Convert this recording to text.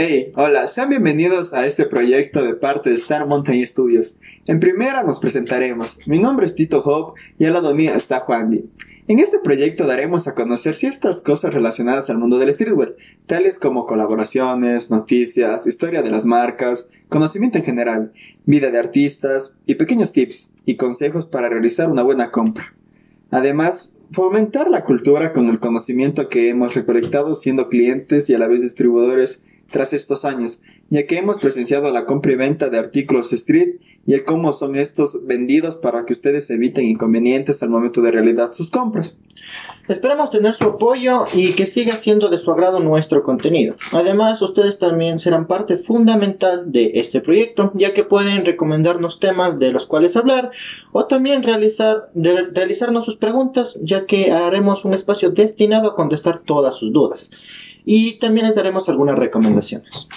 Hey, hola, sean bienvenidos a este proyecto de parte de Star Mountain Studios. En primera nos presentaremos. Mi nombre es Tito Hope y al lado mío está Juan En este proyecto daremos a conocer ciertas cosas relacionadas al mundo del streetwear, tales como colaboraciones, noticias, historia de las marcas, conocimiento en general, vida de artistas y pequeños tips y consejos para realizar una buena compra. Además, fomentar la cultura con el conocimiento que hemos recolectado siendo clientes y a la vez distribuidores tras estos años, ya que hemos presenciado la compra y venta de artículos street y el cómo son estos vendidos para que ustedes eviten inconvenientes al momento de realizar sus compras. Esperamos tener su apoyo y que siga siendo de su agrado nuestro contenido. Además, ustedes también serán parte fundamental de este proyecto, ya que pueden recomendarnos temas de los cuales hablar o también realizar, realizarnos sus preguntas, ya que haremos un espacio destinado a contestar todas sus dudas y también les daremos algunas recomendaciones.